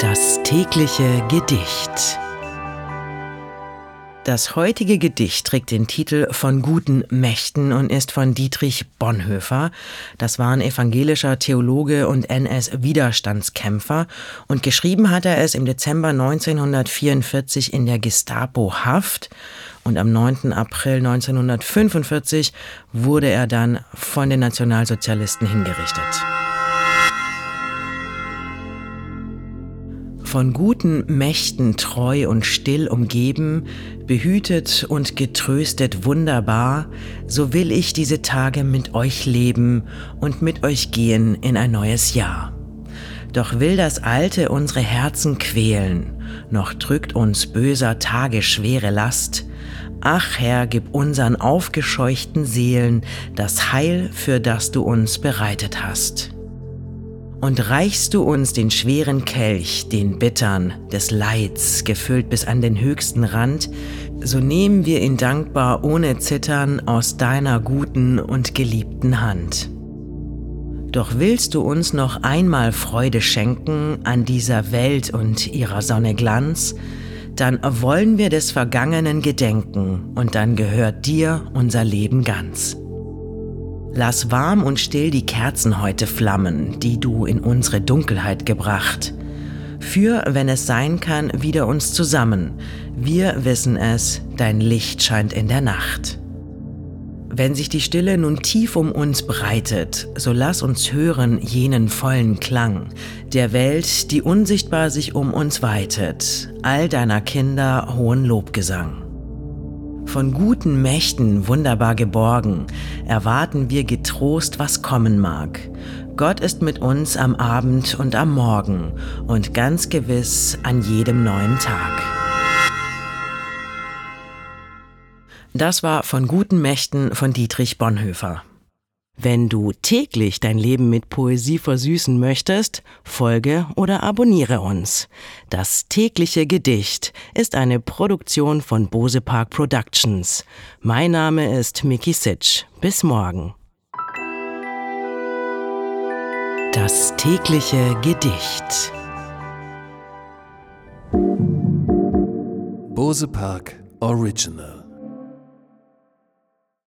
Das tägliche Gedicht. Das heutige Gedicht trägt den Titel Von guten Mächten und ist von Dietrich Bonhoeffer. Das war ein evangelischer Theologe und NS-Widerstandskämpfer und geschrieben hat er es im Dezember 1944 in der Gestapo-Haft und am 9. April 1945 wurde er dann von den Nationalsozialisten hingerichtet. Von guten Mächten treu und still umgeben, behütet und getröstet wunderbar, so will ich diese Tage mit euch leben und mit euch gehen in ein neues Jahr. Doch will das Alte unsere Herzen quälen, noch drückt uns böser Tage schwere Last. Ach Herr, gib unseren aufgescheuchten Seelen das Heil, für das du uns bereitet hast. Und reichst du uns den schweren Kelch, den bittern, des Leids, gefüllt bis an den höchsten Rand, so nehmen wir ihn dankbar ohne Zittern aus deiner guten und geliebten Hand. Doch willst du uns noch einmal Freude schenken an dieser Welt und ihrer Sonne Glanz, dann wollen wir des Vergangenen gedenken und dann gehört dir unser Leben ganz. Lass warm und still die Kerzen heute flammen, die du in unsere Dunkelheit gebracht. Für, wenn es sein kann, wieder uns zusammen. Wir wissen es, dein Licht scheint in der Nacht. Wenn sich die Stille nun tief um uns breitet, so lass uns hören jenen vollen Klang der Welt, die unsichtbar sich um uns weitet, all deiner Kinder hohen Lobgesang. Von guten Mächten wunderbar geborgen, erwarten wir getrost, was kommen mag. Gott ist mit uns am Abend und am Morgen und ganz gewiss an jedem neuen Tag. Das war von guten Mächten von Dietrich Bonhoeffer. Wenn du täglich dein Leben mit Poesie versüßen möchtest, folge oder abonniere uns. Das tägliche Gedicht ist eine Produktion von Bose Park Productions. Mein Name ist Miki Sitsch. Bis morgen. Das tägliche Gedicht. Bose Park Original